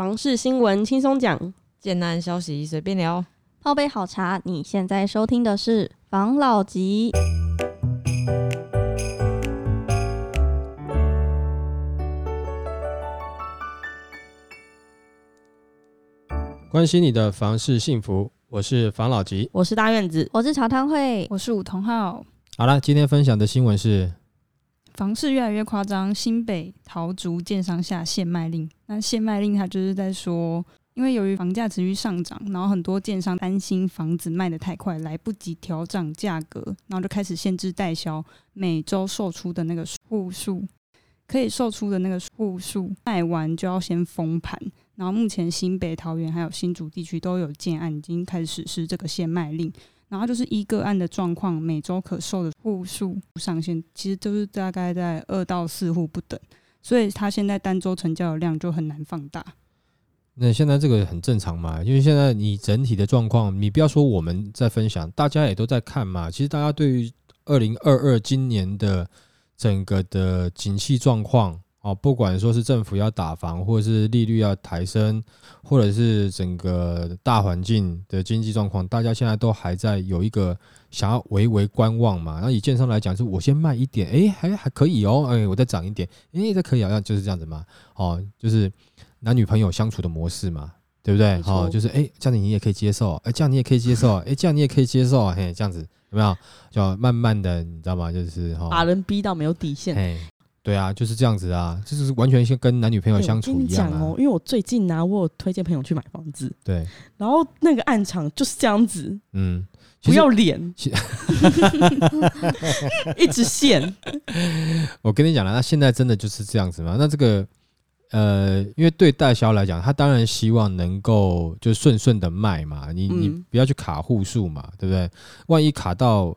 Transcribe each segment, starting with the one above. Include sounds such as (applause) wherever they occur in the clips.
房事新闻轻松讲，简单消息随便聊。泡杯好茶，你现在收听的是房老吉。关心你的房事幸福，我是房老吉。我是大院子，我是茶汤会，我是武同浩。好了，今天分享的新闻是房市越来越夸张，新北桃竹建商下限卖令。那限卖令它就是在说，因为由于房价持续上涨，然后很多建商担心房子卖得太快，来不及调整价格，然后就开始限制代销每周售出的那个户数，可以售出的那个户数卖完就要先封盘。然后目前新北、桃园还有新竹地区都有建案已经开始实施这个限卖令。然后就是一个案的状况，每周可售的户数上限其实都是大概在二到四户不等，所以它现在单周成交的量就很难放大。那现在这个很正常嘛，因为现在你整体的状况，你不要说我们在分享，大家也都在看嘛。其实大家对于二零二二今年的整个的景气状况。哦，不管说是政府要打房，或者是利率要抬升，或者是整个大环境的经济状况，大家现在都还在有一个想要微微观望嘛。然后以建商来讲，是我先卖一点，哎，还还可以哦，哎，我再涨一点，哎，这可以啊，就是这样子嘛。哦，就是男女朋友相处的模式嘛，对不对？哦，就是哎，这样你也可以接受，哎，这样你也可以接受，哎，这样你也可以接受，嘿，这样子有没有？就慢慢的，你知道吗？就是哈，把人逼到没有底线。对啊，就是这样子啊，就是完全像跟男女朋友相处一样哦。因为我最近呢，我有推荐朋友去买房子，对，然后那个暗场就是这样子，嗯，不要脸，一直现。(laughs) 我跟你讲了，那现在真的就是这样子吗？那这个呃，因为对代销来讲，他当然希望能够就顺顺的卖嘛，你你不要去卡户数嘛，对不对？万一卡到。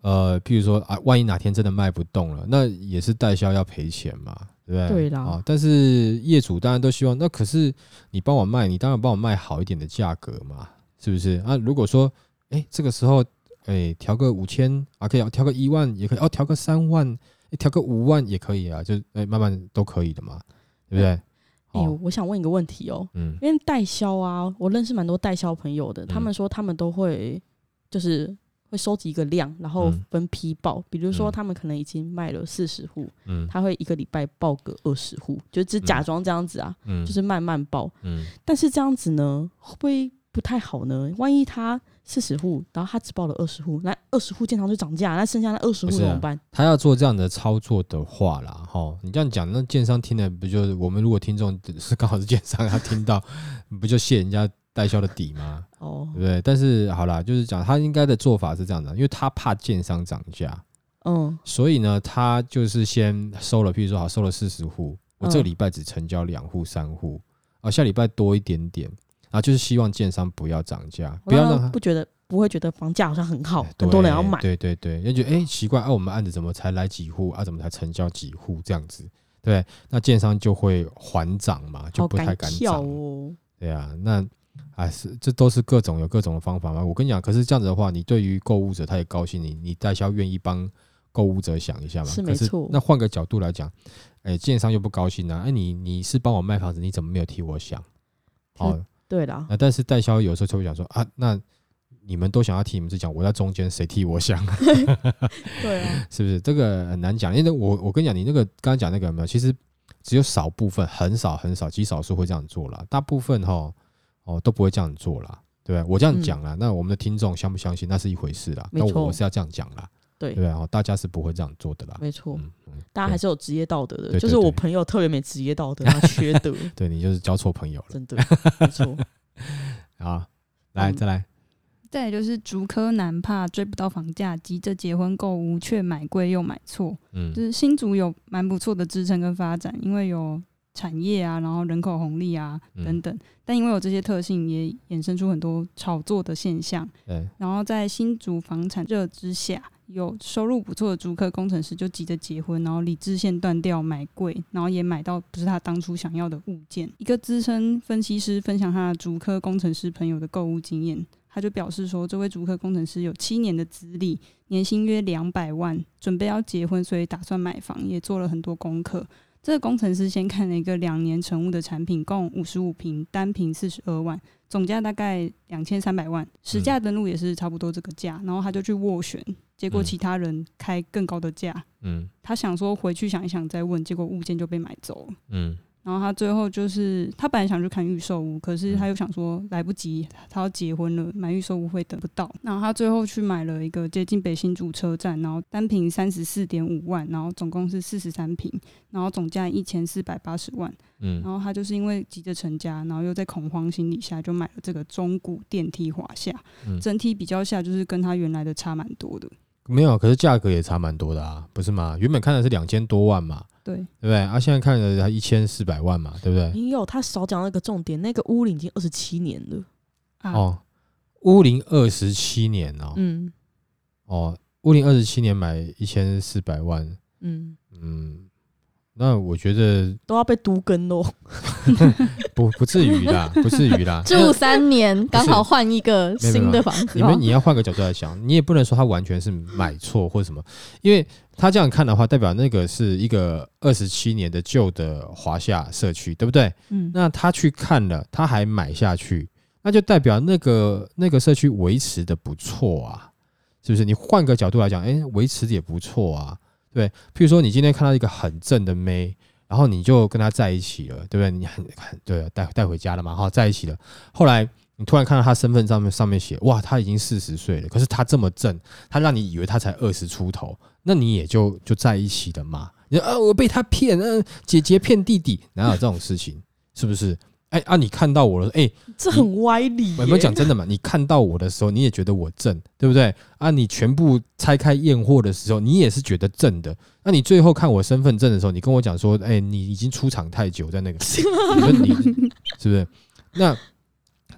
呃，譬如说啊，万一哪天真的卖不动了，那也是代销要赔钱嘛，对不对？对啦。啊，但是业主当然都希望，那可是你帮我卖，你当然帮我卖好一点的价格嘛，是不是？啊，如果说，哎，这个时候，哎，调个五千啊，可以，调个一万也可以，哦，调个三万，调个五万也可以啊，就哎，慢慢都可以的嘛，对不对？哎，我想问一个问题哦，嗯，因为代销啊，我认识蛮多代销朋友的，他们说他们都会就是。会收集一个量，然后分批报。比如说，他们可能已经卖了四十户，嗯，他会一个礼拜报个二十户，就只假装这样子啊，嗯，就是慢慢报，嗯。但是这样子呢，会不会不太好呢？万一他四十户，然后他只报了二十户，那二十户经常就涨价，那剩下那二十户怎么办？他要做这样的操作的话啦，哈，你这样讲，那建商听了不就是我们如果听众是刚好是建商，他听到不就谢人家？代销的底吗？哦，对不对？但是好啦，就是讲他应该的做法是这样的，因为他怕建商涨价，嗯，所以呢，他就是先收了，譬如说好收了四十户，我这个礼拜只成交两户、三户，啊，下礼拜多一点点，啊，就是希望建商不要涨价，不要让他不觉得不会觉得房价好像很好，很多人要买，对对对，也觉得哎奇怪，啊，我们案子怎么才来几户啊？怎么才成交几户这样子？对，那建商就会还涨嘛，就不太敢涨哦。对啊，那。哎，是这都是各种有各种的方法嘛。我跟你讲，可是这样子的话，你对于购物者他也高兴，你你代销愿意帮购物者想一下嘛？是没错。那换个角度来讲，哎，建商又不高兴啊！哎，你你是帮我卖房子，你怎么没有替我想？哦，对的。啊，但是代销有时候就会想说啊，那你们都想要替你们讲，我在中间，谁替我想？(laughs) 对啊，(laughs) 是不是这个很难讲？因为我我跟你讲，你那个刚刚讲那个有没有？其实只有少部分，很少很少，极少数会这样做了，大部分哈。哦，都不会这样做啦，对不对？我这样讲啦，那我们的听众相不相信那是一回事啦。那我是要这样讲啦，对对哦，大家是不会这样做的啦。没错，大家还是有职业道德的。就是我朋友特别没职业道德，(laughs) 他缺德。(laughs) 对你就是交错朋友了，真的没错。(laughs) 好，来再来，再就是竹科男怕追不到房价，急着结婚购屋，却买贵又买错。嗯，就是新竹有蛮不错的支撑跟发展，因为有。产业啊，然后人口红利啊等等，但因为有这些特性，也衍生出很多炒作的现象。对，然后在新竹房产热之下，有收入不错的租客工程师就急着结婚，然后理智线断掉买贵，然后也买到不是他当初想要的物件。一个资深分析师分享他的竹科工程师朋友的购物经验，他就表示说，这位竹科工程师有七年的资历，年薪约两百万，准备要结婚，所以打算买房，也做了很多功课。这个工程师先看了一个两年成屋的产品，共五十五平，单平四十二万，总价大概两千三百万，实价登录也是差不多这个价，然后他就去斡旋，结果其他人开更高的价，嗯，他想说回去想一想再问，结果物件就被买走了，嗯。然后他最后就是，他本来想去看预售屋，可是他又想说来不及，他要结婚了，买预售屋会等不到。然后他最后去买了一个接近北新竹车站，然后单平三十四点五万，然后总共是四十三平，然后总价一千四百八十万。嗯，然后他就是因为急着成家，然后又在恐慌心理下，就买了这个中古电梯华夏。整体比较下，就是跟他原来的差蛮多的。没有，可是价格也差蛮多的啊，不是吗？原本看的是两千多万嘛。对，对不对？啊，现在看的才一千四百万嘛，对不对？没有，他少讲了一个重点，那个屋龄已经二十七年了。哦，屋龄二十七年哦。嗯。哦，屋龄二十七年买一千四百万。嗯嗯。那我觉得都要被毒根喽，(laughs) 不不至于啦，不至于啦。(laughs) 住三年刚好换一个新的房子。你们你要换个角度来想，你也不能说他完全是买错或者什么，因为他这样看的话，代表那个是一个二十七年的旧的华夏社区，对不对？嗯。那他去看了，他还买下去，那就代表那个那个社区维持的不错啊，是不是？你换个角度来讲，哎，维持的也不错啊。对，譬如说你今天看到一个很正的妹，然后你就跟她在一起了，对不对？你很很对，带带回家了嘛，哈，在一起了。后来你突然看到他身份上面上面写，哇，他已经四十岁了，可是他这么正，他让你以为他才二十出头，那你也就就在一起的嘛？你说啊，我被他骗，嗯，姐姐骗弟弟，哪有这种事情？是不是？哎啊！你看到我了，哎，这很歪理。有没有讲真的嘛？你看到我的时候，你也觉得我正，对不对？啊，你全部拆开验货的时候，你也是觉得正的。那你最后看我身份证的时候，你跟我讲说，哎，你已经出场太久，在那个，你说你是不是？那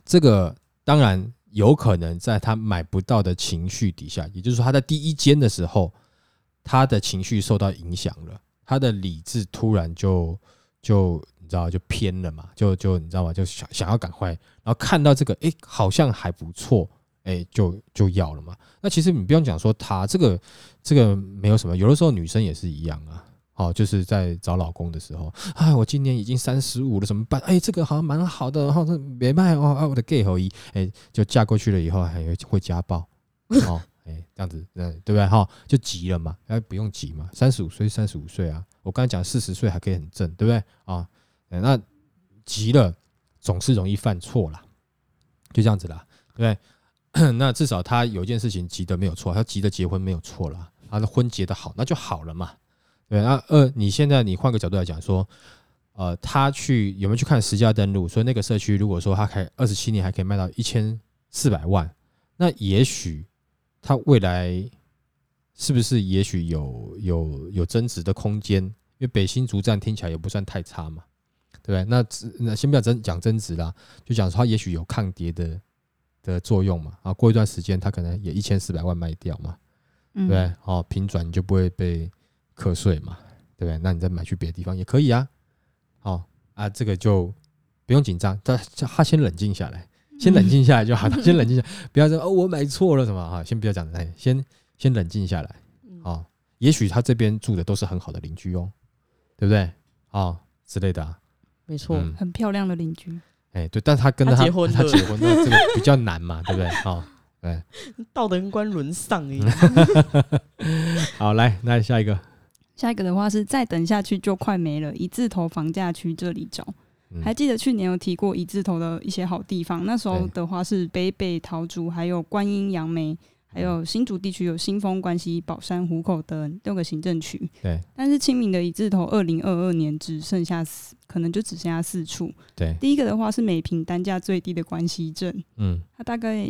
这个当然有可能在他买不到的情绪底下，也就是说他在第一间的时候，他的情绪受到影响了，他的理智突然就就你。知道就偏了嘛，就就你知道吗？就想想要赶快，然后看到这个，哎，好像还不错，哎，就就要了嘛。那其实你不用讲说他这个这个没有什么，有的时候女生也是一样啊。好，就是在找老公的时候，哎，我今年已经三十五了，怎么办？哎，这个好像蛮好的，然后这没卖哦，啊，我的 gay 后裔，哎，就嫁过去了以后还会家暴，哦，哎，这样子，嗯，对不对？哈，就急了嘛，哎，不用急嘛，三十五岁，三十五岁啊，我刚才讲四十岁还可以很正，对不对？啊。那急了总是容易犯错啦，就这样子啦，对？(coughs) 那至少他有一件事情急的没有错，他急的结婚没有错了，他的婚结的好，那就好了嘛。对，那二你现在你换个角度来讲说，呃，他去有没有去看实价登录？所以那个社区如果说他开二十七年还可以卖到一千四百万，那也许他未来是不是也许有有有增值的空间？因为北新竹站听起来也不算太差嘛。对不对，那那先不要增讲增值啦，就讲说它也许有抗跌的的作用嘛。啊，过一段时间它可能也一千四百万卖掉嘛，对不对？哦，平转你就不会被课税嘛，对不对？那你再买去别的地方也可以啊。好啊，这个就不用紧张，他他先冷静下来，先冷静下来就好了，先冷静下，不要说哦我买错了什么哈，先不要讲，哎，先先冷静下来。哦，也许他这边住的都是很好的邻居哦，对不对？哦之类的啊。没错，很漂亮的邻居。哎，对，但他跟他结婚，他结婚那这个比较难嘛，(laughs) 对不对？好，对，道德观沦丧哎。(laughs) 好，来，那下一个，下一个的话是再等下去就快没了，一字头房价区这里找。还记得去年有提过一字头的一些好地方，那时候的话是北北桃竹，还有观音杨梅。还有新竹地区有新丰、关西、宝山、湖口等六个行政区。对，但是清明的一字头，二零二二年只剩下四，可能就只剩下四处。对，第一个的话是每平单价最低的关西镇，嗯，它大概。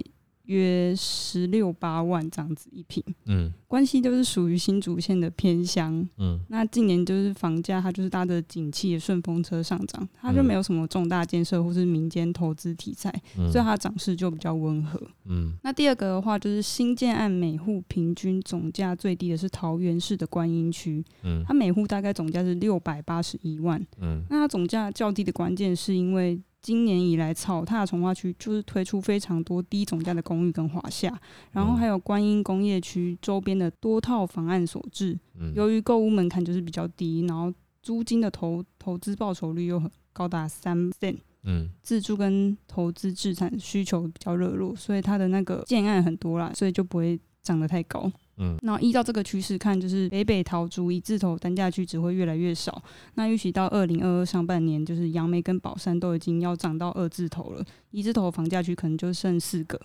约十六八万这样子一平，嗯，关系就是属于新竹县的偏乡，嗯，那近年就是房价它就是搭着景气的顺风车上涨，它就没有什么重大建设或是民间投资题材，所以它涨势就比较温和，嗯。那第二个的话就是新建案每户平均总价最低的是桃园市的观音区，嗯，它每户大概总价是六百八十一万，嗯，那它总价较低的关键是因为。今年以来，草踏从化区就是推出非常多低总价的公寓跟华夏，然后还有观音工业区周边的多套房案所致。由于购物门槛就是比较低，然后租金的投投资报酬率又很高达三 percent，嗯，自住跟投资资产需求比较热络，所以它的那个建案很多啦，所以就不会涨得太高。嗯，那依照这个趋势看，就是北北桃竹一字头单价区只会越来越少。那预期到二零二二上半年，就是杨梅跟宝山都已经要涨到二字头了，一字头房价区可能就剩四个。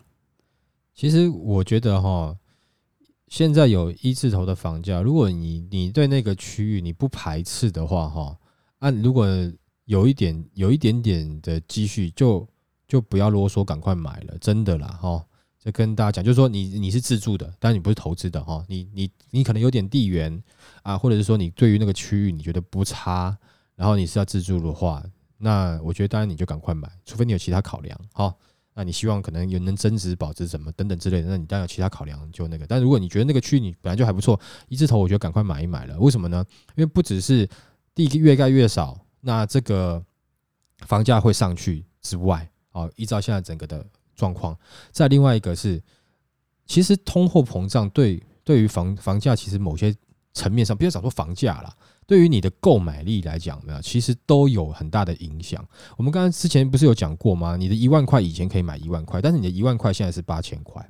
其实我觉得哈。现在有一字头的房价，如果你你对那个区域你不排斥的话，哈，按如果有一点有一点点的积蓄，就就不要啰嗦，赶快买了，真的啦，哈。跟大家讲，就是说你你是自住的，但你不是投资的，哈。你你你可能有点地缘啊，或者是说你对于那个区域你觉得不差，然后你是要自住的话，那我觉得当然你就赶快买，除非你有其他考量，哈。那你希望可能有能增值、保值什么等等之类的，那你当然有其他考量，就那个。但如果你觉得那个区域你本来就还不错，一字头，我觉得赶快买一买了。为什么呢？因为不只是地越盖越少，那这个房价会上去之外，哦，依照现在整个的状况，再另外一个是，其实通货膨胀对对于房房价其实某些层面上，不要讲说房价了。对于你的购买力来讲，没有，其实都有很大的影响。我们刚刚之前不是有讲过吗？你的一万块以前可以买一万块，但是你的一万块现在是八千块，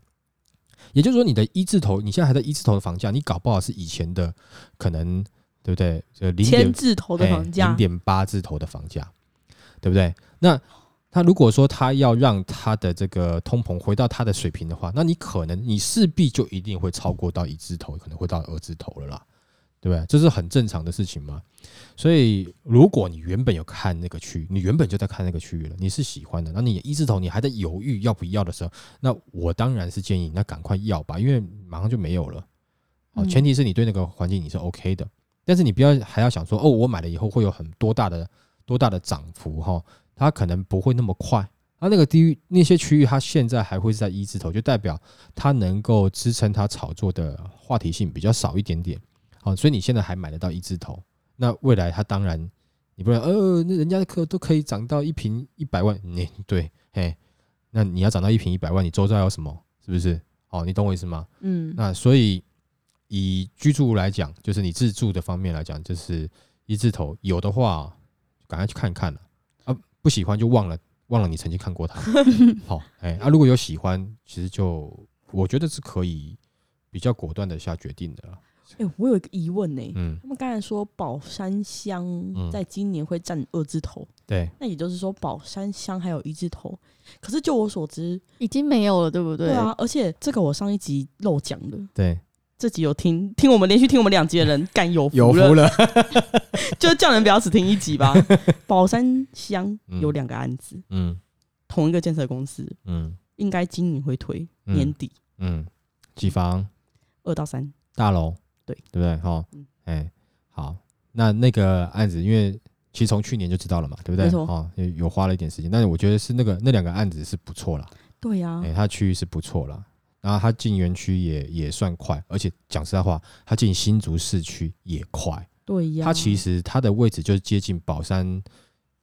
也就是说，你的一字头，你现在还在一字头的房价，你搞不好是以前的可能，对不对？就零点字头的房价，零点八字头的房价，对不对？那他如果说他要让他的这个通膨回到他的水平的话，那你可能你势必就一定会超过到一字头，可能会到二字头了啦。对不对？这是很正常的事情嘛。所以，如果你原本有看那个区，你原本就在看那个区域了，你是喜欢的，那你一字头你还在犹豫要不要的时候，那我当然是建议那赶快要吧，因为马上就没有了。哦，前提是你对那个环境你是 OK 的，但是你不要还要想说哦，我买了以后会有很多大的多大的涨幅哈，它可能不会那么快。它那个地域那些区域，它现在还会是在一字头，就代表它能够支撑它炒作的话题性比较少一点点。好，所以你现在还买得到一字头，那未来它当然，你不能呃，那人家的可都可以涨到一瓶一百万，你 (laughs) 对，嘿，那你要涨到一瓶一百万，你周遭有什么？是不是？哦，你懂我意思吗？嗯，那所以以居住来讲，就是你自住的方面来讲，就是一字头有的话，赶快去看一看了啊，不喜欢就忘了，忘了你曾经看过它。(laughs) 好，哎，啊，如果有喜欢，其实就我觉得是可以比较果断的下决定的了。哎，我有一个疑问呢。嗯，他们刚才说宝山乡在今年会占二字头，对，那也就是说宝山乡还有一字头。可是就我所知，已经没有了，对不对？对啊，而且这个我上一集漏讲了。对，这集有听听我们连续听我们两集的人，干有有福了，(laughs) 就叫人不要只听一集吧。(laughs) 宝山乡有两个案子，嗯，同一个建设公司，嗯，应该今年会推年底，嗯，几房？二到三。大楼。对，对不对？哈，哎，好，那那个案子，因为其实从去年就知道了嘛，对不对？哦，有有花了一点时间，但是我觉得是那个那两个案子是不错了。对呀，哎，它区域是不错了，然后他进园区也也算快，而且讲实在话，他进新竹市区也快。对呀，它其实它的位置就是接近宝山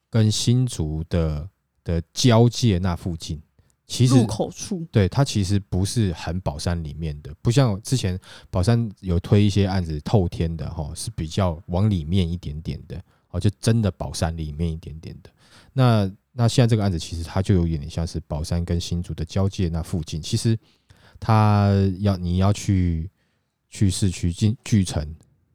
跟新竹的的交界那附近。其实入口处，对它其实不是很宝山里面的，不像之前宝山有推一些案子透天的哈，是比较往里面一点点的哦，就真的宝山里面一点点的。那那现在这个案子其实它就有点像是宝山跟新竹的交界那附近，其实它要你要去去市区进巨城，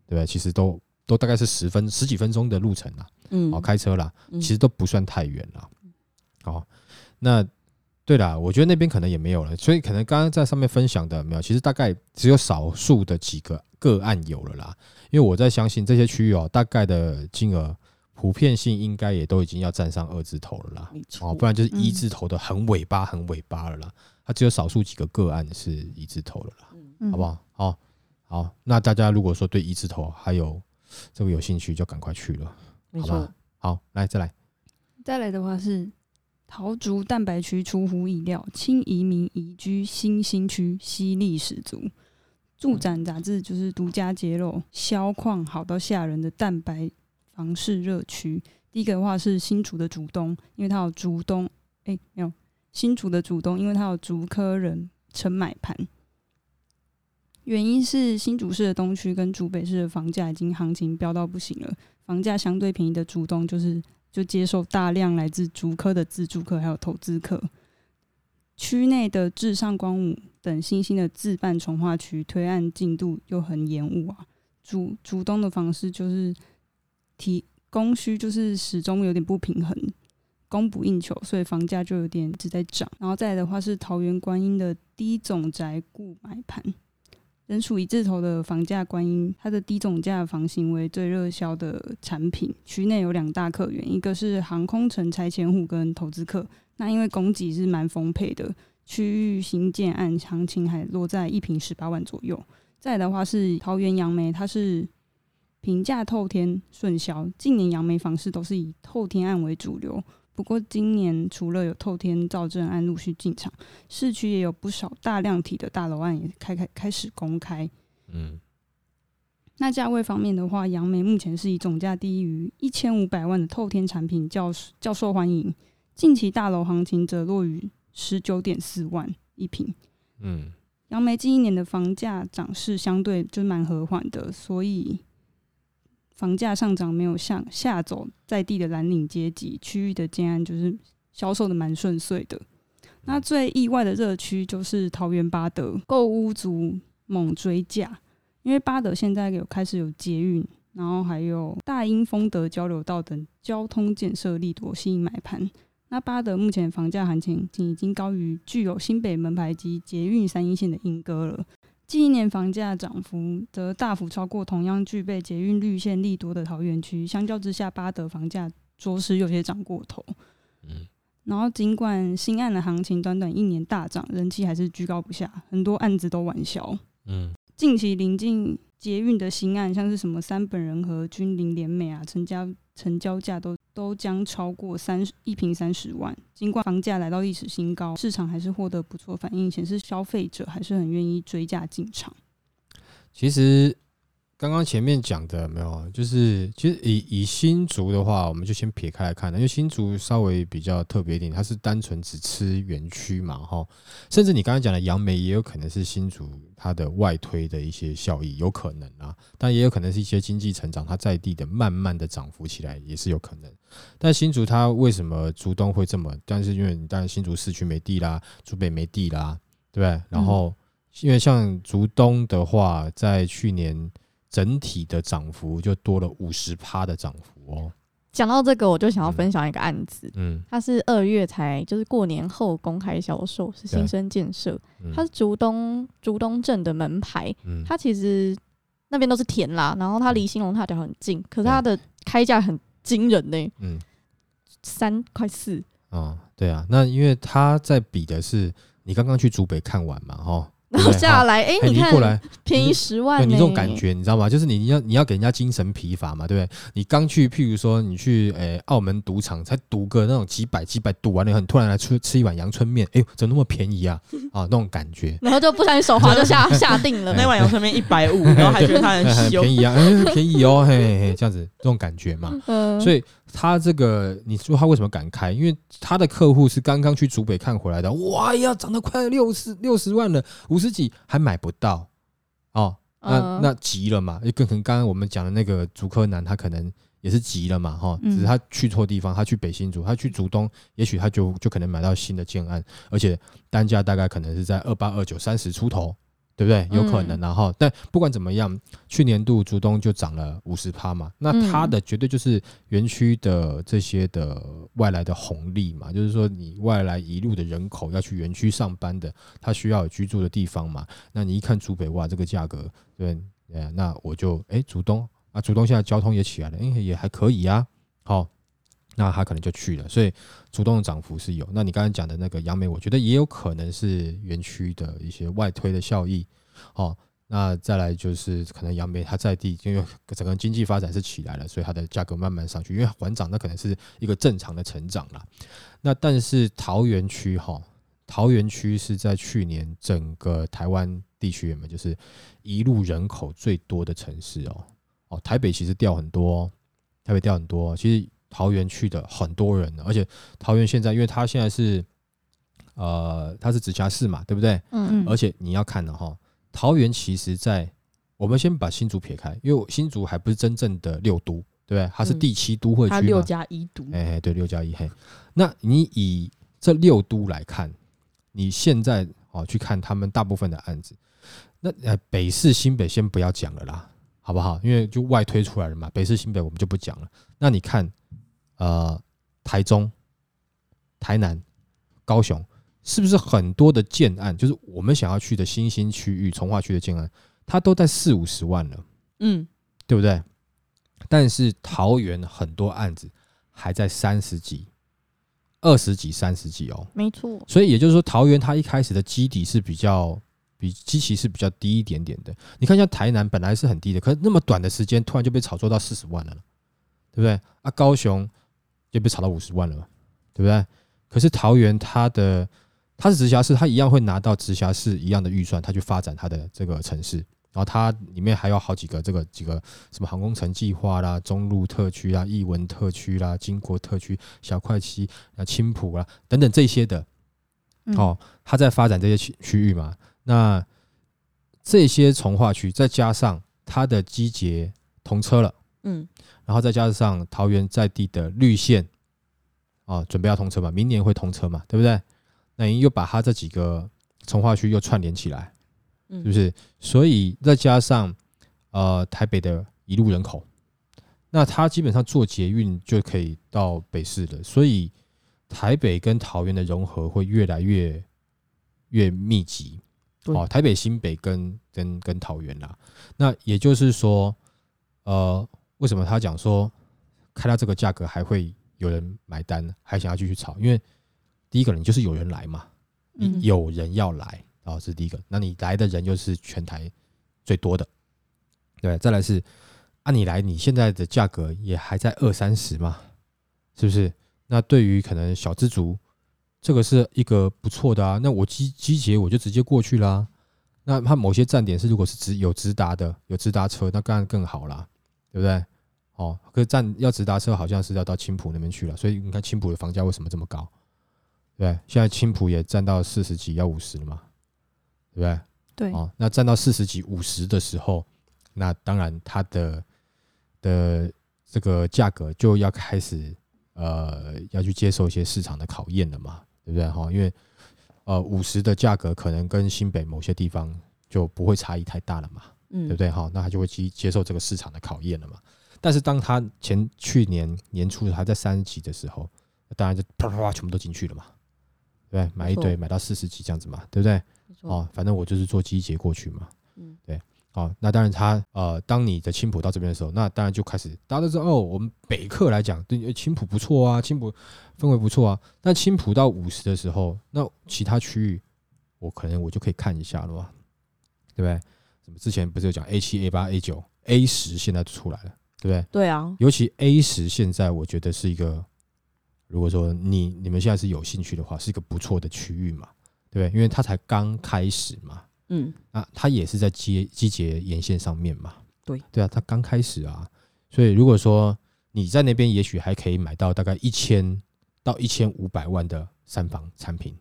对不对？其实都都大概是十分十几分钟的路程啦，嗯，哦，开车啦，其实都不算太远了，哦，那。对啦，我觉得那边可能也没有了，所以可能刚刚在上面分享的没有，其实大概只有少数的几个个案有了啦。因为我在相信这些区域哦，大概的金额普遍性应该也都已经要占上二字头了啦，哦，不然就是一字头的很尾巴很尾巴了啦。它只有少数几个个案是一字头了啦，好不好？好，好，那大家如果说对一字头还有这个有兴趣，就赶快去了，好吧？好，来再来，再来的话是。桃竹蛋白区出乎意料，轻移民移居新兴区，吸力十足。住展杂志就是独家揭露，销矿好到吓人的蛋白房市热区。第一个的话是新竹的竹东，因为它有竹东，哎，没有新竹的竹东，因为它有竹科人称买盘。原因是新竹市的东区跟竹北市的房价已经行情飙到不行了。房价相对便宜的竹东，就是就接受大量来自竹科的自住客还有投资客。区内的至上光武等新兴的自办重化区推案进度又很延误啊。竹竹东的房市就是提供需就是始终有点不平衡，供不应求，所以房价就有点一直在涨。然后再来的话是桃园观音的低总宅固买盘。人属一字头的房价，观音它的低总价房型为最热销的产品。区内有两大客源，一个是航空城拆迁户跟投资客。那因为供给是蛮丰沛的，区域新建案行情还落在一平十八万左右。再的话是桃园杨梅，它是平价透天顺销。近年杨梅房市都是以透天案为主流。不过今年除了有透天造镇案陆续进场，市区也有不少大量体的大楼案也开开开始公开。嗯，那价位方面的话，杨梅目前是以总价低于一千五百万的透天产品较较受欢迎，近期大楼行情则落于十九点四万一平。嗯，杨梅近一年的房价涨势相对就蛮和缓的，所以。房价上涨没有向下走，在地的蓝领阶级区域的建安就是销售的蛮顺遂的。那最意外的热区就是桃园八德，购屋族猛追价，因为八德现在有开始有捷运，然后还有大英丰德交流道等交通建设力度，吸引买盘。那八德目前房价行情已经高于具有新北门牌及捷运三一线的莺歌了。近一年房价涨幅则大幅超过同样具备捷运绿线利多的桃园区，相较之下，巴德房价着实有些涨过头。嗯，然后尽管新案的行情短短一年大涨，人气还是居高不下，很多案子都玩销。嗯，近期临近捷运的新案，像是什么三本人和君临联美啊，成交成交价都。都将超过三十一平三十万。尽管房价来到历史新高，市场还是获得不错反应，显示消费者还是很愿意追价进场。其实。刚刚前面讲的没有，就是其实以以新竹的话，我们就先撇开来看，因为新竹稍微比较特别一点，它是单纯只吃园区嘛，哈，甚至你刚刚讲的杨梅也有可能是新竹它的外推的一些效益，有可能啊，但也有可能是一些经济成长，它在地的慢慢的涨幅起来也是有可能。但新竹它为什么竹东会这么？但是因为你当然新竹市区没地啦，竹北没地啦，对不对？然后因为像竹东的话，在去年。整体的涨幅就多了五十趴的涨幅哦。讲到这个，我就想要分享一个案子，嗯，它是二月才就是过年后公开销售，是新生建设，它是竹东竹东镇的门牌，嗯它其实那边都是田啦，然后它离兴隆大桥很近，可是它的开价很惊人呢，嗯，三块四哦，对啊，那因为它在比的是你刚刚去竹北看完嘛，哈。(laughs) 然后下来，哎，你看，便宜十万，你这种感觉，你知道吗？就是你你要你要给人家精神疲乏嘛，对不对？你刚去，譬如说你去诶澳门赌场，才赌个那种几百几百，赌完了以后，你突然来吃吃一碗阳春面，(laughs) 哎呦，怎么那么便宜啊？(laughs) 啊，那种感觉，然后就不小心手滑就下下定了。那碗阳春面一百五，然后还觉得它很便宜啊，便宜哦，嘿嘿，这样子这种感觉嘛。嗯所以他这个，你说他为什么敢开？因为他的客户是刚刚去竹北看回来的，哇呀，涨得快六十六十万了。五十几还买不到哦，那那急了嘛？更可能刚刚我们讲的那个竹科男，他可能也是急了嘛，哈，只是他去错地方，他去北新竹，他去竹东，也许他就就可能买到新的建案，而且单价大概可能是在二八二九三十出头。对不对？有可能，然后，但不管怎么样，去年度竹东就涨了五十趴嘛，那它的绝对就是园区的这些的外来的红利嘛，就是说你外来一路的人口要去园区上班的，他需要有居住的地方嘛。那你一看竹北哇，这个价格，对，呃，那我就哎，竹东啊，竹东现在交通也起来了，哎，也还可以啊，好。那他可能就去了，所以主动涨幅是有。那你刚才讲的那个杨梅，我觉得也有可能是园区的一些外推的效益。哦，那再来就是可能杨梅它在地，因为整个经济发展是起来了，所以它的价格慢慢上去。因为缓涨，那可能是一个正常的成长啦。那但是桃园区哈，桃园区是在去年整个台湾地区里面，就是一路人口最多的城市哦。哦，台北其实掉很多，台北掉很多，其实。桃园去的很多人，而且桃园现在，因为它现在是，呃，它是直辖市嘛，对不对？嗯嗯。而且你要看的哈，桃园其实，在我们先把新竹撇开，因为新竹还不是真正的六都，对不对？它是第七都会区嘛，六加一都，哎，对，六加一嘿。那你以这六都来看，你现在哦去看他们大部分的案子，那呃北市新北先不要讲了啦，好不好？因为就外推出来了嘛，北市新北我们就不讲了。那你看，呃，台中、台南、高雄，是不是很多的建案，就是我们想要去的新兴区域、从化区的建案，它都在四五十万了，嗯，对不对？但是桃园很多案子还在三十几。二十几、三十几哦，没错。所以也就是说，桃园它一开始的基底是比较比基期是比较低一点点的。你看，像台南本来是很低的，可是那么短的时间突然就被炒作到四十万了，对不对？啊，高雄就被炒到五十万了嘛，对不对？可是桃园它的它是直辖市，它一样会拿到直辖市一样的预算，它去发展它的这个城市。然后它里面还有好几个这个几个什么航空城计划啦、中路特区啦、艺文特区啦、金国特区、小块区啊、青浦啦等等这些的，哦，它在发展这些区区域嘛。那这些从化区再加上它的机捷通车了，嗯，然后再加上桃园在地的绿线，啊，准备要通车嘛，明年会通车嘛，对不对？那你又把它这几个从化区又串联起来。是不是？所以再加上呃台北的一路人口，那它基本上坐捷运就可以到北市了。所以台北跟桃园的融合会越来越越密集。哦，台北新北跟跟跟桃园啦。那也就是说，呃，为什么他讲说开到这个价格还会有人买单，还想要继续炒？因为第一个人就是有人来嘛，有人要来。哦，这是第一个。那你来的人又是全台最多的，对。再来是，按你来，你现在的价格也还在二三十嘛，是不是？那对于可能小资族，这个是一个不错的啊。那我机机捷我就直接过去啦。那它某些站点是如果是直有直达的，有直达车，那当然更好啦，对不对？哦，可是站要直达车，好像是要到青浦那边去了。所以你看青浦的房价为什么这么高？对，现在青浦也占到四十几，要五十了嘛。对不对？对哦，那占到四十几、五十的时候，那当然它的的这个价格就要开始呃要去接受一些市场的考验了嘛，对不对？哈，因为呃五十的价格可能跟新北某些地方就不会差异太大了嘛，嗯，对不对？哈，那他就会接接受这个市场的考验了嘛。但是当他前去年年初还在三十几的时候，当然就啪啪啪全部都进去了嘛，对，买一堆买到四十几这样子嘛，对不对？哦，反正我就是做机节过去嘛，嗯，对，好，那当然他呃，当你的青浦到这边的时候，那当然就开始大家都知道哦，我们北客来讲，对青浦不错啊，青浦氛围不错啊。那青浦到五十的时候，那其他区域我可能我就可以看一下了嘛，对不对？什么之前不是有讲 A 七、A 八、A 九、A 十，现在出来了，对不对？对啊，尤其 A 十现在我觉得是一个，如果说你你们现在是有兴趣的话，是一个不错的区域嘛。对不对，因为它才刚开始嘛，嗯，那它也是在接季节沿线上面嘛，对，对啊，它刚开始啊，所以如果说你在那边，也许还可以买到大概一千到一千五百万的三房产品，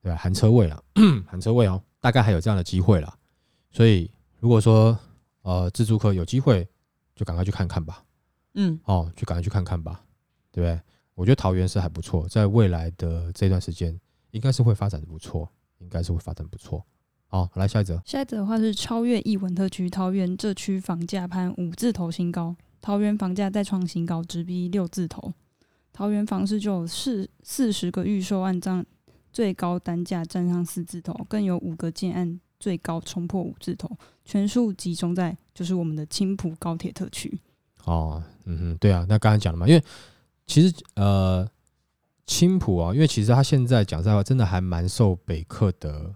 对吧？含车位了，(clears throat) 含车位哦，大概还有这样的机会了。所以如果说呃自助客有机会，就赶快去看看吧，嗯，哦，就赶快去看看吧，对不对？我觉得桃园是还不错，在未来的这段时间。应该是会发展的不错，应该是会发展不错。好，来下一则。下一则的话是超越艺文特区，桃园这区房价攀五字头新高，桃园房价再创新高，直逼六字头。桃园房市就有四四十个预售案，占最高单价站上四字头，更有五个建案最高冲破五字头，全数集中在就是我们的青浦高铁特区。哦，嗯哼，对啊，那刚才讲了嘛，因为其实呃。青浦啊，因为其实他现在讲实在话，真的还蛮受北客的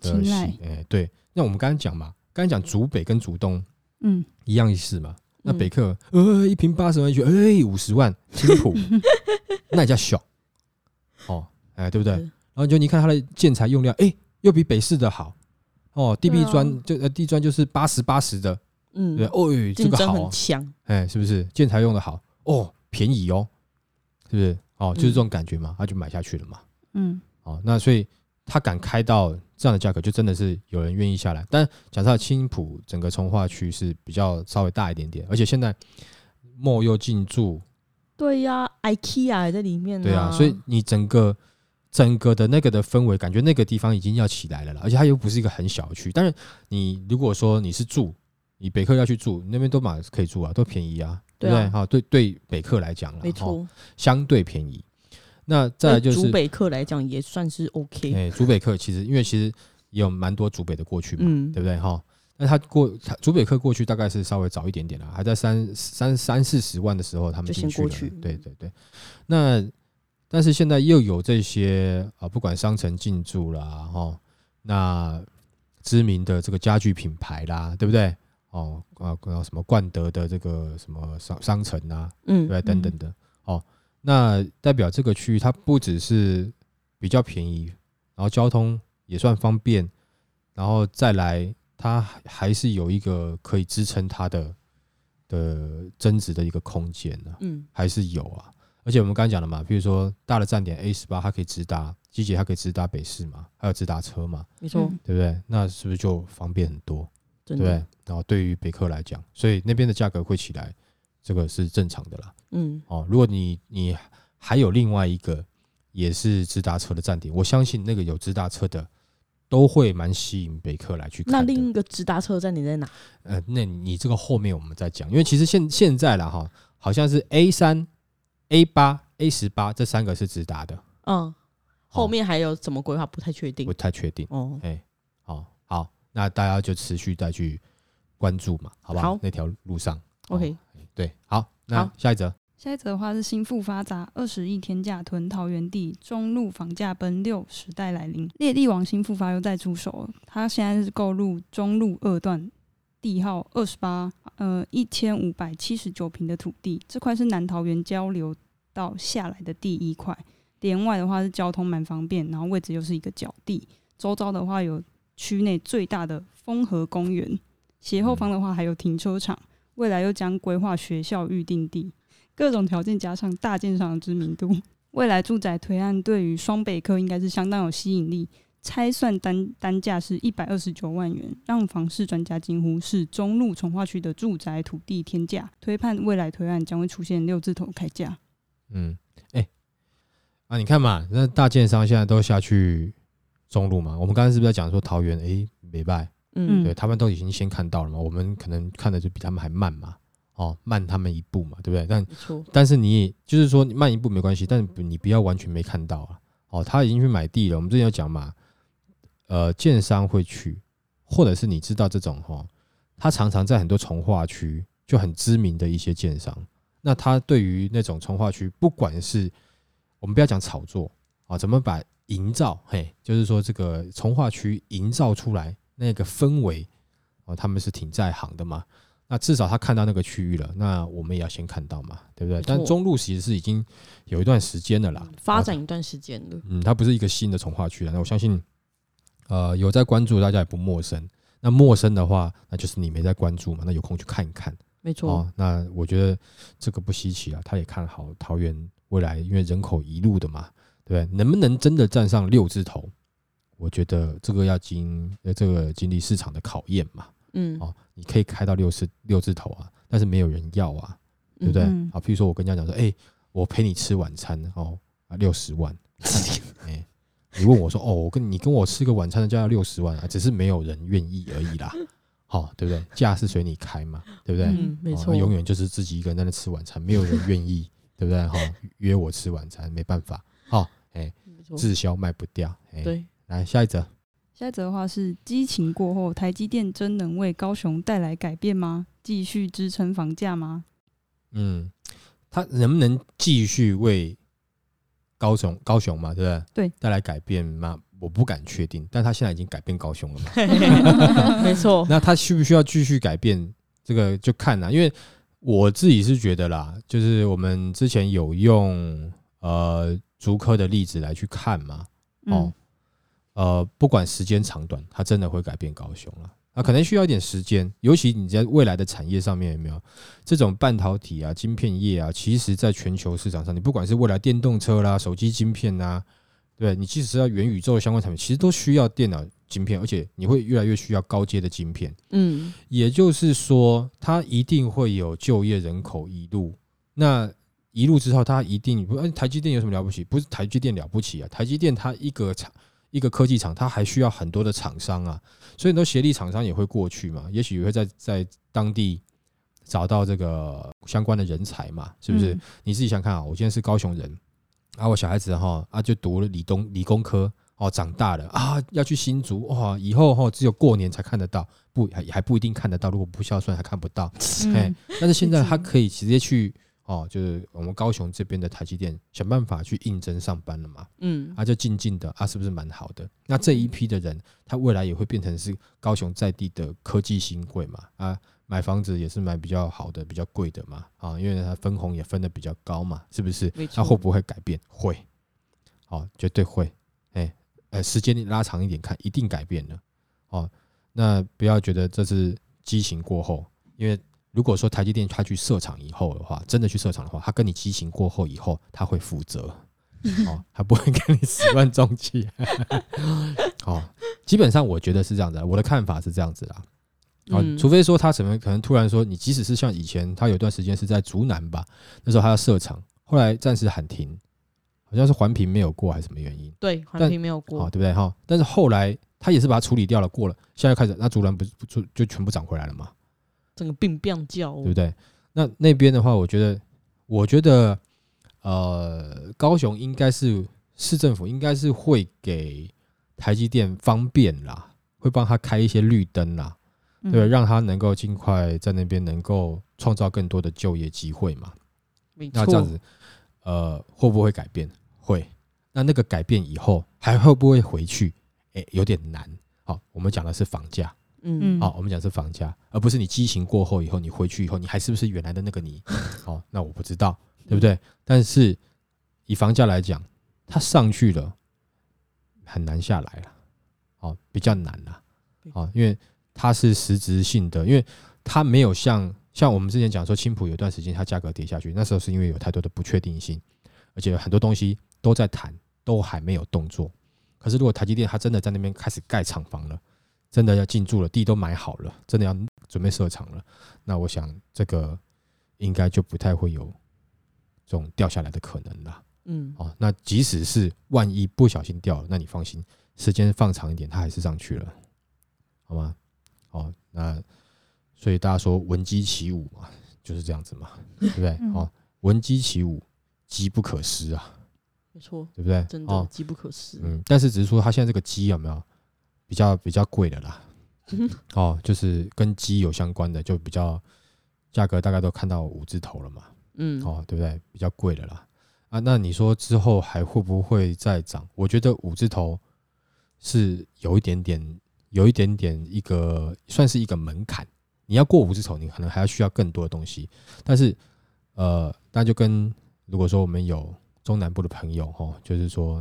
青睐。哎，对，那我们刚刚讲嘛，刚才讲主北跟主东，嗯，一样意思嘛。那北客呃一瓶八十万去，哎五十万，青浦 (laughs) 那叫小哦，哎对不对？然后就你看它的建材用料，哎又比北市的好哦，地壁砖就呃地砖就是八十八十的，嗯，对哦，这个好强，哎是不是？建材用的好哦，便宜哦，是不是？哦，就是这种感觉嘛，他就买下去了嘛。嗯，哦，那所以他敢开到这样的价格，就真的是有人愿意下来。但假设青浦整个从化区是比较稍微大一点点，而且现在莫又进驻，对呀，IKEA 也在里面。对啊，所以你整个整个的那个的氛围，感觉那个地方已经要起来了啦，而且它又不是一个很小的区。但是你如果说你是住，你北客要去住，那边都蛮可以住啊，都便宜啊，对不对？好，对对，北客来讲，没错，相对便宜。那再来就是主北客来讲也算是 OK。哎，主北客其实因为其实也有蛮多主北的过去嘛，对不对？哈。那他过北客过去大概是稍微早一点点了，还在三三三四十万的时候他们进去了。对对对。那但是现在又有这些啊，不管商城进驻啦，哈，那知名的这个家具品牌啦，对不对？哦啊，什么冠德的这个什么商商城啊，嗯，对，等等的。哦，那代表这个区域它不只是比较便宜，然后交通也算方便，然后再来。它还是有一个可以支撑它的的增值的一个空间呢，嗯，还是有啊。而且我们刚才讲了嘛，比如说大的站点 A 十八，它可以直达机捷，它可以直达北市嘛，还有直达车嘛，没错，对不对？那是不是就方便很多？对不对？然后对于北客来讲，所以那边的价格会起来，这个是正常的啦。嗯，哦，如果你你还有另外一个也是直达车的站点，我相信那个有直达车的。都会蛮吸引北客来去看。那另一个直达车站点在哪？呃，那你这个后面我们再讲，因为其实现现在了哈，好像是 A 三、A 八、A 十八这三个是直达的。嗯，后面还有怎么规划不太确定，不太确定。哦，哎，好，好，那大家就持续再去关注嘛，好不好？那条路上，OK，对，好，那下一则。下一则的话是新复发砸二十亿天价囤桃园地，中路房价奔六，时代来临。列地王新复发又再出手了，他现在是购入中路二段地号二十八，呃一千五百七十九平的土地，这块是南桃园交流道下来的第一块。连外的话是交通蛮方便，然后位置又是一个角地，周遭的话有区内最大的丰和公园，斜后方的话还有停车场，未来又将规划学校预定地。各种条件加上大建商的知名度，未来住宅推案对于双北客应该是相当有吸引力。拆算单单价是一百二十九万元，让房市专家惊呼是中路从化区的住宅土地天价。推判未来推案将会出现六字头开价。嗯，哎，啊，你看嘛，那大建商现在都下去中路嘛。我们刚才是不是在讲说桃园？哎，没败，嗯，对他们都已经先看到了嘛。我们可能看的就比他们还慢嘛。哦，慢他们一步嘛，对不对？但但是你就是说你慢一步没关系，但你不要完全没看到啊。哦，他已经去买地了。我们之前有讲嘛，呃，建商会去，或者是你知道这种哈，他常常在很多从化区就很知名的一些建商，那他对于那种从化区，不管是我们不要讲炒作啊，怎么把营造，嘿，就是说这个从化区营造出来那个氛围，哦，他们是挺在行的嘛。那至少他看到那个区域了，那我们也要先看到嘛，对不对？但中路其实是已经有一段时间的啦，发展一段时间的。嗯，它不是一个新的从化区了。那我相信，呃，有在关注，大家也不陌生。那陌生的话，那就是你没在关注嘛。那有空去看一看，没错。那我觉得这个不稀奇啊。他也看好桃园未来，因为人口一路的嘛，对不对？能不能真的站上六字头？我觉得这个要经呃这个经历市场的考验嘛。嗯，哦，你可以开到六十六字头啊，但是没有人要啊，对不对？啊，譬如说我跟人家讲说，哎，我陪你吃晚餐哦，啊，六十万，(laughs) 哎，你问我说，哦，我跟你跟我吃个晚餐的价要六十万啊，只是没有人愿意而已啦，(laughs) 好，对不对？价是随你开嘛，对不对？嗯，没错，永远就是自己一个人在那吃晚餐，没有人愿意，(laughs) 对不对？哈，约我吃晚餐没办法，好，哎，滞销卖不掉，哎，对，来下一则。下一则的话是：激情过后，台积电真能为高雄带来改变吗？继续支撑房价吗？嗯，它能不能继续为高雄高雄嘛？对不对？对，带来改变吗？我不敢确定，但他现在已经改变高雄了嘛？(laughs) (laughs) 没错。那他需不需要继续改变？这个就看了，因为我自己是觉得啦，就是我们之前有用呃竹科的例子来去看嘛，哦。呃，不管时间长短，他真的会改变高雄了。那可能需要一点时间，尤其你在未来的产业上面有没有这种半导体啊、晶片业啊？其实，在全球市场上，你不管是未来电动车啦、手机晶片呐，对你即使是要元宇宙相关产品，其实都需要电脑晶片，而且你会越来越需要高阶的晶片。嗯，也就是说，它一定会有就业人口一路。那一路之后，它一定不，台积电有什么了不起？不是台积电了不起啊，台积电它一个厂一个科技厂，它还需要很多的厂商啊，所以很多协力厂商也会过去嘛，也许也会在在当地。找到这个相关的人才嘛，是不是？你自己想看啊，我今天是高雄人，啊，我小孩子哈啊就读了理工理工科哦，长大了啊要去新竹哇，以后哈只有过年才看得到，不还还不一定看得到，如果不孝顺还看不到，哎，但是现在他可以直接去哦，就是我们高雄这边的台积电想办法去应征上班了嘛，嗯，啊就静静的啊，是不是蛮好的？那这一批的人，他未来也会变成是高雄在地的科技新贵嘛，啊。买房子也是买比较好的、比较贵的嘛，啊，因为它分红也分的比较高嘛，是不是？它会不会改变？会，哦，绝对会。哎，呃，时间拉长一点看，一定改变了。哦，那不要觉得这是激情过后，因为如果说台积电它去设厂以后的话，真的去设厂的话，它跟你激情过后以后，他会负责，哦，他不会跟你十万中期。(laughs) 哦，基本上我觉得是这样子，我的看法是这样子啦。啊，除非说他什么可能突然说，你即使是像以前，他有段时间是在竹南吧，那时候他要设厂，后来暂时喊停，好像是环评没有过还是什么原因？对，环评没有过，对不对哈？但是后来他也是把它处理掉了，过了，现在开始那竹南不不就就全部涨回来了吗？整个病病叫，对不对？那那边的话，我觉得，我觉得，呃，高雄应该是市政府应该是会给台积电方便啦，会帮他开一些绿灯啦。对，让他能够尽快在那边能够创造更多的就业机会嘛？那这样子，呃，会不会改变？会。那那个改变以后还会不会回去？哎，有点难。好，我们讲的是房价。嗯嗯。好，我们讲是房价，而不是你激情过后以后，你回去以后，你还是不是原来的那个你？(laughs) 哦，那我不知道，对不对？但是以房价来讲，它上去了，很难下来了。哦，比较难了。哦，因为。它是实质性的，因为它没有像像我们之前讲说，青浦有段时间它价格跌下去，那时候是因为有太多的不确定性，而且很多东西都在谈，都还没有动作。可是如果台积电它真的在那边开始盖厂房了，真的要进驻了，地都买好了，真的要准备设厂了，那我想这个应该就不太会有这种掉下来的可能了。嗯，哦，那即使是万一不小心掉了，那你放心，时间放长一点，它还是上去了，好吗？哦，那所以大家说闻鸡起舞嘛，就是这样子嘛，对不对？哦，闻鸡起舞，机不可失啊，没错，对不对？真的机不可失。嗯，但是只是说它现在这个机有没有比较比较贵的啦？哦，就是跟鸡有相关的，就比较价格大概都看到五字头了嘛。嗯，哦，对不对？比较贵的啦。啊，那你说之后还会不会再涨？我觉得五字头是有一点点。有一点点一个算是一个门槛，你要过五字头，你可能还要需要更多的东西。但是，呃，那就跟如果说我们有中南部的朋友哦，就是说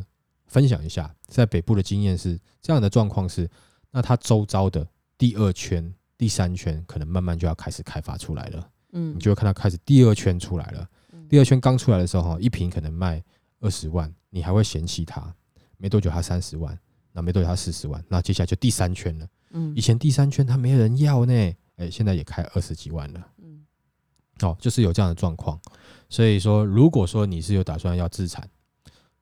分享一下，在北部的经验是这样的状况是，那它周遭的第二圈、第三圈可能慢慢就要开始开发出来了。嗯，你就会看到开始第二圈出来了。第二圈刚出来的时候哈，一瓶可能卖二十万，你还会嫌弃它，没多久它三十万。那没多久，它四十万。那接下来就第三圈了。嗯，以前第三圈它没人要呢，哎，现在也开二十几万了。嗯，哦，就是有这样的状况。所以说，如果说你是有打算要自产，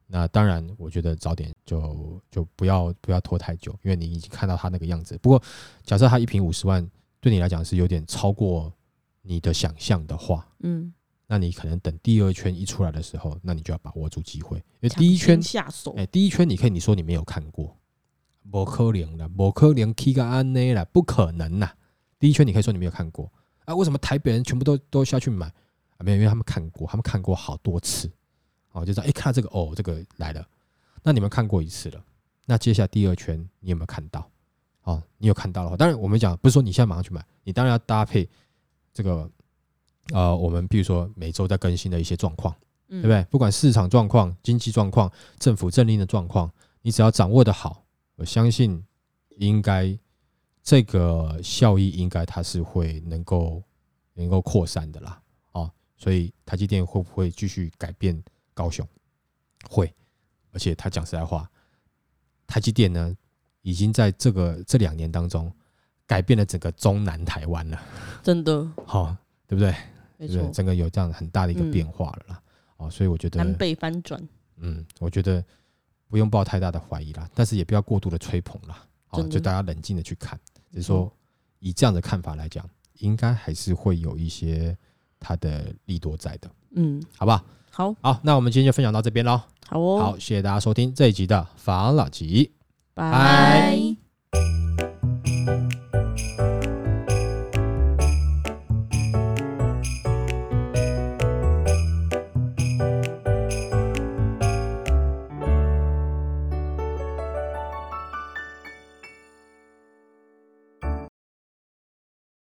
那当然，我觉得早点就就不要不要拖太久，因为你已经看到他那个样子。不过，假设他一瓶五十万，对你来讲是有点超过你的想象的话，嗯。那你可能等第二圈一出来的时候，那你就要把握住机会，因为第一圈下手，哎，第一圈你可以你说你没有看过，不可能的，不可能 K 个安内了，不可能呐。第一圈你可以说你没有看过啊？为什么台北人全部都都下去买啊？没有，因为他们看过，他们看过好多次，哦，就知道哎，看到这个哦，这个来了。那你们看过一次了，那接下来第二圈你有没有看到？哦，你有看到的话，当然我们讲不是说你现在马上去买，你当然要搭配这个。呃，我们比如说每周在更新的一些状况，对不对？不管市场状况、经济状况、政府政令的状况，你只要掌握的好，我相信应该这个效益应该它是会能够能够扩散的啦。哦，所以台积电会不会继续改变高雄？会，而且他讲实在话，台积电呢。已经在这个这两年当中改变了整个中南台湾了，真的，(laughs) 好，对不对？没错，整个有这样很大的一个变化了啦。哦，所以我觉得南北翻转，嗯，我觉得不用抱太大的怀疑啦，但是也不要过度的吹捧啦。好，就大家冷静的去看，只是说以这样的看法来讲，应该还是会有一些它的利多在的。嗯，好不好？好，好，那我们今天就分享到这边喽。好哦，好，谢谢大家收听这一集的法老吉，拜。